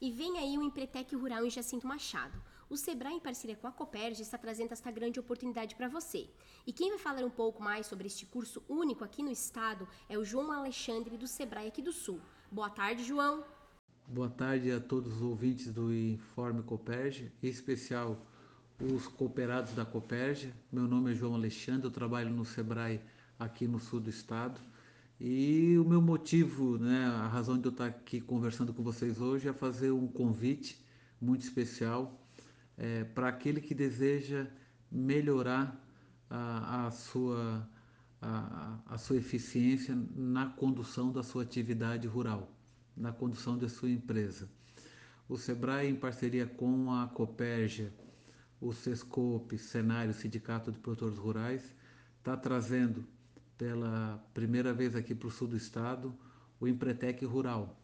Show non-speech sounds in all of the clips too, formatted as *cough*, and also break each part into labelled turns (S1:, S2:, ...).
S1: E vem aí o Empretec Rural em Jacinto Machado. O Sebrae, em parceria com a Coperj, está trazendo esta grande oportunidade para você. E quem vai falar um pouco mais sobre este curso único aqui no estado é o João Alexandre do Sebrae aqui do Sul. Boa tarde, João.
S2: Boa tarde a todos os ouvintes do Informe Coperj, em especial os cooperados da Coperj. Meu nome é João Alexandre, eu trabalho no Sebrae aqui no sul do estado. E o meu motivo, né, a razão de eu estar aqui conversando com vocês hoje é fazer um convite muito especial é, para aquele que deseja melhorar a, a sua, a, a, sua eficiência na condução da sua atividade rural, na condução da sua empresa. O Sebrae, em parceria com a Coperja, o Sescope, Cenário, Sindicato de Produtores Rurais, está trazendo pela primeira vez aqui para o sul do estado o Empretec Rural.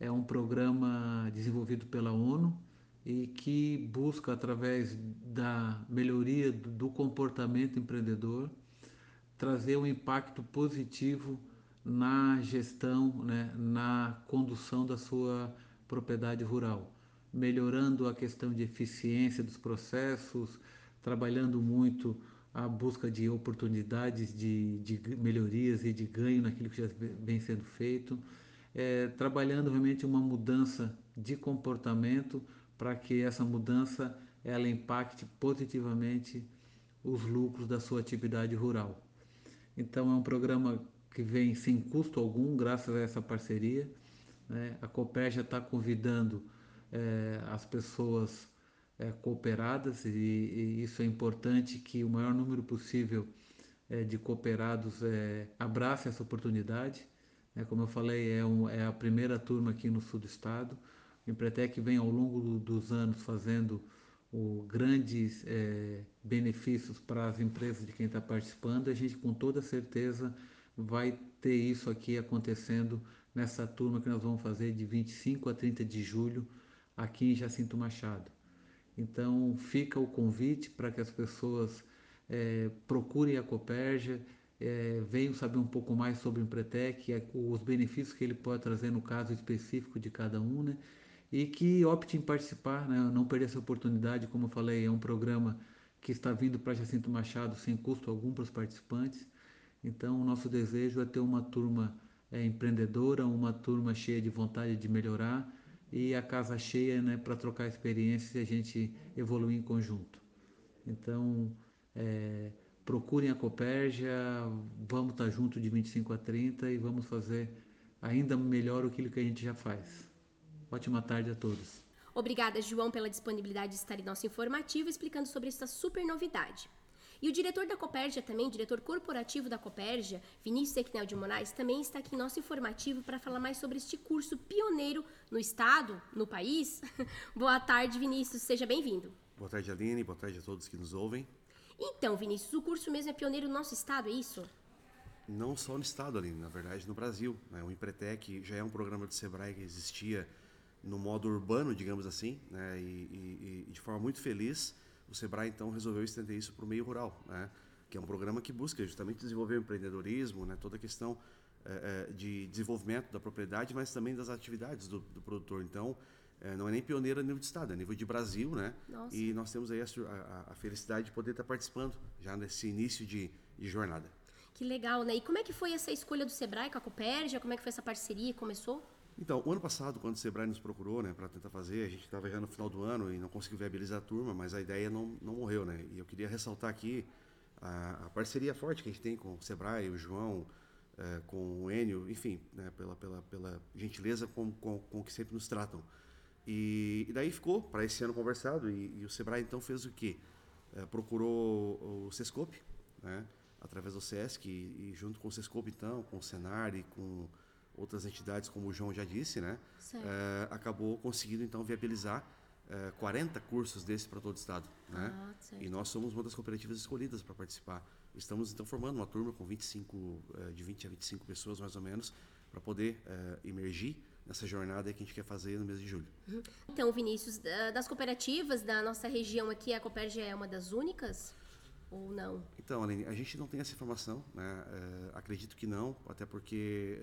S2: É um programa desenvolvido pela ONU e que busca, através da melhoria do comportamento empreendedor, trazer um impacto positivo na gestão, né, na condução da sua propriedade rural, melhorando a questão de eficiência dos processos, trabalhando muito a busca de oportunidades de, de melhorias e de ganho naquilo que já vem sendo feito, é, trabalhando realmente uma mudança de comportamento para que essa mudança ela impacte positivamente os lucros da sua atividade rural. Então é um programa que vem sem custo algum, graças a essa parceria. Né? A já está convidando é, as pessoas é, cooperadas e, e, isso é importante que o maior número possível é, de cooperados é, abrace essa oportunidade. É, como eu falei, é, um, é, a primeira turma aqui no sul do estado. O Empretec vem ao longo do, dos anos fazendo o, grandes é, benefícios para as empresas de quem está participando. A gente com toda certeza vai ter isso aqui acontecendo nessa turma que nós vamos fazer de 25 a 30 de julho aqui em Jacinto Machado. Então fica o convite para que as pessoas é, procurem a Coperja, é, venham saber um pouco mais sobre o Empretec, os benefícios que ele pode trazer no caso específico de cada um, né? E que opte em participar, né? não perder essa oportunidade, como eu falei, é um programa que está vindo para Jacinto Machado sem custo algum para os participantes. Então, o nosso desejo é ter uma turma é, empreendedora, uma turma cheia de vontade de melhorar, e a casa cheia né, para trocar experiências e a gente evoluir em conjunto. Então, é, procurem a Coperja, vamos estar tá junto de 25 a 30 e vamos fazer ainda melhor aquilo que a gente já faz. Ótima tarde a todos.
S1: Obrigada, João, pela disponibilidade de estar em nosso informativo explicando sobre essa super novidade. E o diretor da Copérgia também, diretor corporativo da Copérgia, Vinícius Equinel de Moraes, também está aqui em nosso informativo para falar mais sobre este curso pioneiro no estado, no país. *laughs* Boa tarde, Vinícius, seja bem-vindo.
S3: Boa tarde, Aline, boa tarde a todos que nos ouvem.
S1: Então, Vinícius, o curso mesmo é pioneiro no nosso estado, é isso?
S3: Não só no estado, Aline, na verdade no Brasil. Né? O Empretec já é um programa do Sebrae que existia no modo urbano, digamos assim, né? e, e, e de forma muito feliz o Sebrae então resolveu estender isso para o meio rural, né? que é um programa que busca justamente desenvolver o empreendedorismo, né? toda a questão é, de desenvolvimento da propriedade, mas também das atividades do, do produtor. Então, é, não é nem pioneiro a nível de estado, é a nível de Brasil, né? Nossa. E nós temos aí a, a, a, felicidade de poder estar participando já nesse início de, de, jornada.
S1: Que legal, né? E como é que foi essa escolha do Sebrae com a Copérgia? Como é que foi essa parceria? Começou?
S3: Então, o ano passado, quando o Sebrae nos procurou, né, para tentar fazer, a gente estava já no final do ano e não conseguiu viabilizar a turma, mas a ideia não, não morreu, né? E eu queria ressaltar aqui a, a parceria forte que a gente tem com o Sebrae, o João, é, com o Enio, enfim, né, pela, pela, pela gentileza com, com, com que sempre nos tratam. E, e daí ficou para esse ano conversado e, e, o Sebrae então fez o quê? É, procurou o Sescope, né, através do Sesc e, e junto com o Sescope então, com o Senar e com outras entidades, como o João já disse, né? É, acabou conseguindo então viabilizar é, eh, 40 cursos desses para todo o estado, né? Ah, e nós somos uma das cooperativas escolhidas para participar. Estamos então formando uma turma com 25 é, de 20 a 25 pessoas mais ou menos para poder emergir nessa jornada que a gente quer fazer no mês de julho.
S1: Uhum. Então, Vinícius, das cooperativas da nossa região aqui, a Cooperg é uma das únicas? ou não?
S3: Então, Aline, a gente não tem essa informação, né? acredito que não, até porque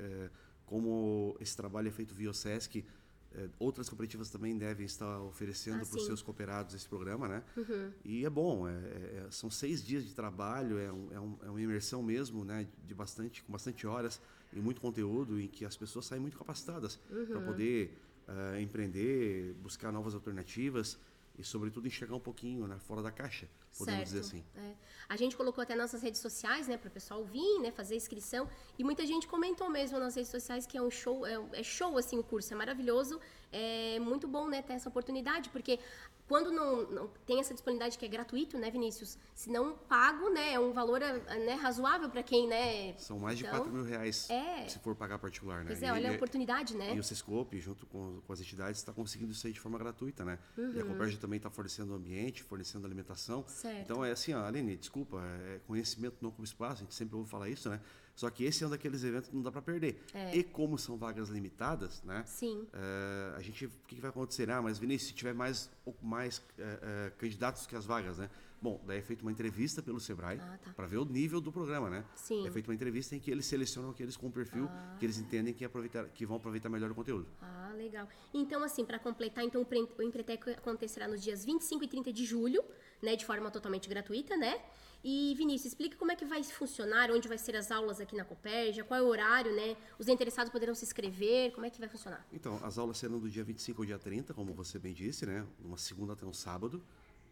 S3: como esse trabalho é feito via o SESC, é, outras cooperativas também devem estar oferecendo
S1: Ah,
S3: para os seus cooperados esse programa, né?
S1: Uhum.
S3: E é bom, é, é- são seis dias de trabalho, é, um- é um- é uma imersão mesmo, né? De bastante, com bastante horas e muito conteúdo em que as pessoas saem muito capacitadas
S1: Uhum.
S3: para poder ah, empreender, buscar novas alternativas e, sobretudo, enxergar um pouquinho né, fora da caixa, podemos dizer assim.
S1: É. A gente colocou até nossas redes sociais, né, para o pessoal vir, né, fazer inscrição. E muita gente comentou mesmo nas redes sociais que é um show, é, é show assim o curso, é maravilhoso, é muito bom, né, ter essa oportunidade, porque quando não, não tem essa disponibilidade que é gratuito, né, Vinícius? Se não pago, né, é um valor né, razoável para quem, né?
S3: São mais de
S1: Então,
S3: 4 mil reais
S1: é.
S3: se for pagar particular, né?
S1: Pois é, olha a oportunidade, né?
S3: E o Sescope, junto com, com as entidades, está conseguindo isso aí de forma gratuita, né? E a
S1: Uhum.
S3: Coperja também está fornecendo o ambiente, fornecendo alimentação.
S1: Certo.
S3: Então é assim, ó, Aline, desculpa, é conhecimento não como espaço, a gente sempre ouve falar isso, né? Só que esse é um daqueles eventos que não dá para perder. E como são vagas limitadas, né?
S1: É. Sim.
S3: É, a gente, o que, que vai acontecer? Ah, mas Vinícius, se tiver mais, mais é, é, candidatos que as vagas, né? Bom, daí é feita uma entrevista pelo Sebrae
S1: Ah, tá.
S3: para ver o nível do programa, né?
S1: Sim.
S3: É feita uma entrevista em que eles selecionam aqueles com perfil que eles entendem que, aproveitar, que vão aproveitar melhor o conteúdo.
S1: Ah, legal. Então, assim, para completar, então o Pre- o Empretec acontecerá nos dias 25 e 30 de julho, né, de forma totalmente gratuita, né? E Vinícius, explica como é que vai funcionar, onde vai ser as aulas aqui na Copérgia, qual é o horário, né? Os interessados poderão se inscrever, como é que vai funcionar?
S3: Então, as aulas serão do dia 25 ao dia 30, como você bem disse, né? Uma segunda até um sábado,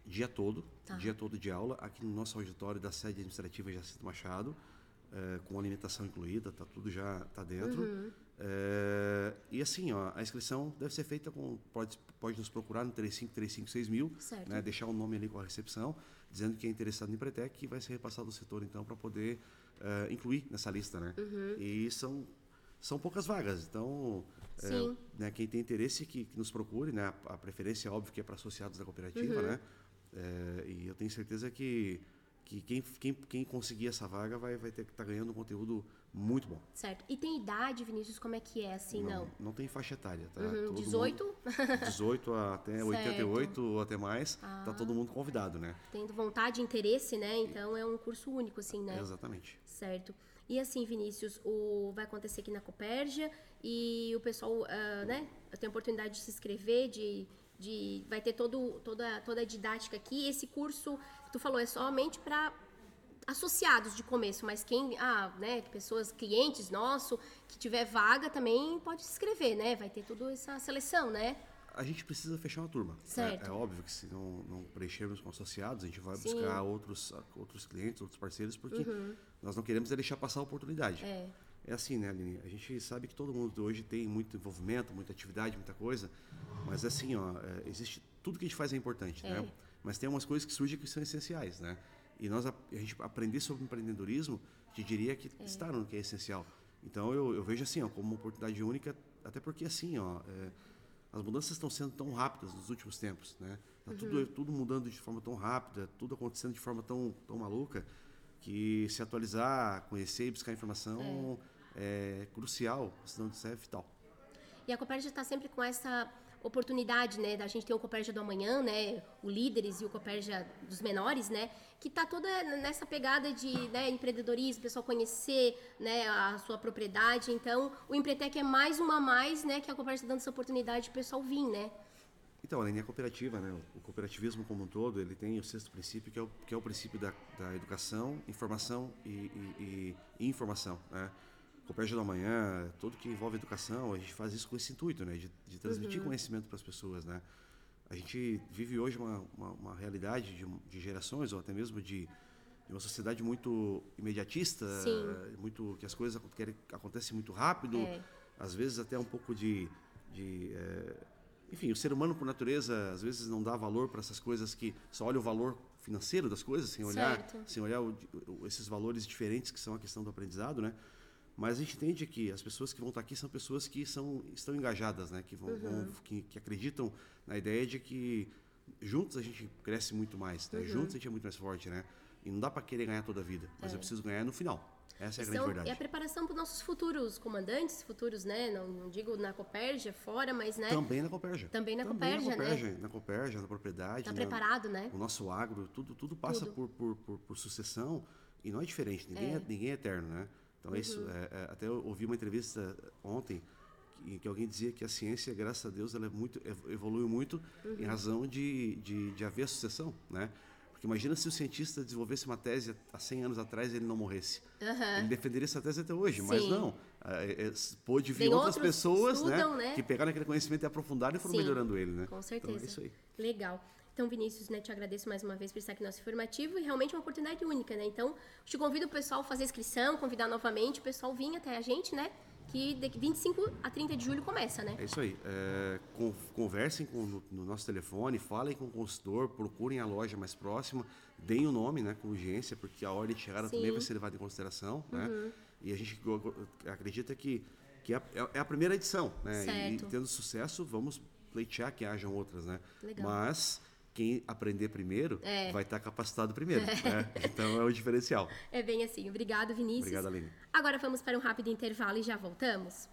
S3: dia todo,
S1: Tá.
S3: dia todo de aula, aqui no nosso auditório da sede administrativa Jacinto Machado, eh, com alimentação incluída, tá tudo já tá dentro.
S1: Uhum.
S3: Eh, e assim, ó, a inscrição deve ser feita com pode pode nos procurar no 3535 mil, né? Deixar o nome ali com a recepção, dizendo que é interessado em Empretec, que vai ser repassado ao setor então para poder eh, incluir nessa lista, né?
S1: Uhum.
S3: E são são poucas vagas, então é, né, quem tem interesse que, que nos procure, né? A, preferência, óbvio, que é para associados da cooperativa, né? É, e eu tenho certeza que, que quem, quem, quem conseguir essa vaga vai, vai ter que estar ganhando um conteúdo muito bom.
S1: Certo. E tem idade, Vinícius, como é que é, assim, não?
S3: Não tem faixa etária, tá?
S1: Uhum,
S3: Todo
S1: 18?
S3: mundo- *laughs* 18 até 88 ou até mais, tá todo mundo convidado, né?
S1: Tendo vontade e interesse, né? Então é um curso único, assim, né?
S3: Exatamente.
S1: Certo. E assim, Vinícius, o vai acontecer aqui na Copérgia e o pessoal, ah, né, tem a oportunidade de se inscrever, de, de vai ter todo, toda, toda a didática aqui. Esse curso, tu falou, é somente para associados de começo, mas quem, ah, né, pessoas, clientes nosso, que tiver vaga também pode se inscrever, né? Vai ter toda essa seleção, né?
S3: A gente precisa fechar uma turma. né?
S1: Certo.
S3: É, óbvio que se não, não preenchermos com associados, a gente vai
S1: Sim.
S3: buscar outros, outros clientes, outros parceiros, porque nós não queremos é deixar passar a oportunidade.
S1: Uhum. É.
S3: É assim, né, Aline? A gente sabe que todo mundo hoje tem muito envolvimento, muita atividade, muita coisa, mas assim, ó, é, existe tudo que a gente faz é importante,
S1: É.
S3: né? Mas tem umas coisas que surgem que são essenciais, né? E nós a, a gente aprender sobre empreendedorismo, te diria que está no que é essencial. Então eu, eu vejo assim, ó, como uma oportunidade única, até porque assim, ó, é, as mudanças estão sendo tão rápidas nos últimos tempos, né? Tá tudo, tudo mudando de forma tão rápida, tudo acontecendo de forma tão, tão maluca, que se atualizar, conhecer e buscar informação é, crucial, senão isso é vital.
S1: E a Copérgia está sempre com essa oportunidade, né, da gente ter o Copérgia do amanhã, né, o líderes e o Copérgia dos menores, né, que tá toda nessa pegada de né, empreendedorismo, pessoal conhecer, né, a sua propriedade. Então, o Empretec é mais uma a mais, né, que a Copérgia está dando essa oportunidade para o pessoal vir, né.
S3: Então, além da cooperativa, né, o cooperativismo como um todo, ele tem o sexto princípio, que é o, que é o princípio da, da educação, informação e, e- e- e informação. Né? Coopérgia do Amanhã, tudo que envolve educação, a gente faz isso com esse intuito, né, de, de transmitir conhecimento para as pessoas. Né? A gente vive hoje uma, uma, uma realidade de, de gerações, ou até mesmo de, de uma sociedade muito imediatista,
S1: Sim.
S3: muito que as coisas querem- acontecem muito rápido,
S1: É.
S3: às vezes até um pouco de, de eh, enfim, o ser humano por natureza às vezes não dá valor para essas coisas que só olha o valor financeiro das coisas, sem olhar,
S1: Certo.
S3: sem olhar o- o- esses valores diferentes que são a questão do aprendizado, né? Mas a gente entende que as pessoas que vão estar aqui são pessoas que são estão engajadas, né? Que vão, vão- que, que acreditam na ideia de que juntos a gente cresce muito mais, né? juntos a gente é muito mais forte, né? E não dá para querer ganhar toda a vida, mas eu preciso ganhar no final. Essa é a grande
S1: São-
S3: verdade.
S1: e a preparação para os nossos futuros comandantes, futuros, né, não, não digo na Copérgia, fora, mas, né,
S3: Também na Copérgia.
S1: Também na Copérgia, né?
S3: na Copérgia, Na Copérgia, na propriedade.
S1: tá
S3: na-
S1: preparado, né.
S3: O nosso agro, tudo, tudo passa
S1: Tudo.
S3: Por, por, por, por sucessão e não é diferente. Ninguém é, ninguém é eterno, né? Então, é isso.
S1: Uhum.
S3: é- é- até eu ouvi uma entrevista ontem que, que alguém dizia que a ciência, graças a Deus, ela é muito, evoluiu muito em razão de, de, de haver sucessão, né? Porque imagina se o cientista desenvolvesse uma tese há 100 anos atrás e ele não morresse. Ele defenderia essa tese até hoje, mas
S1: Sim.
S3: não. É, é, pôde vir
S1: Tem
S3: outras pessoas
S1: estudam,
S3: né,
S1: né?
S3: que pegaram aquele conhecimento e aprofundaram e foram
S1: Sim,
S3: melhorando ele, né?
S1: Com certeza.
S3: Então é isso aí.
S1: Legal. Então, Vinícius, né, te agradeço mais uma vez por estar aqui no nosso informativo e realmente é uma oportunidade única, né? Então, te convido o pessoal a fazer inscrição, convidar novamente o pessoal vir até a gente, né? Que de 25 a 30 de julho começa, né?
S3: É isso aí. É, con- conversem com, no, no nosso telefone, falem com o consultor, procurem a loja mais próxima, deem o nome né, com urgência, porque a ordem de chegada também
S1: Sim. Uhum.
S3: vai ser levada em consideração. Né? E a gente acredita que, que é, a- é a primeira edição. Né? E, e
S1: Certo.
S3: tendo sucesso, vamos pleitear que hajam outras. Né?
S1: Legal.
S3: Mas quem aprender primeiro
S1: É.
S3: vai estar capacitado primeiro. *laughs* né? Então é o diferencial.
S1: É bem assim. Obrigado, Vinícius.
S3: Obrigado, Aline.
S1: Agora vamos para um rápido intervalo e já voltamos.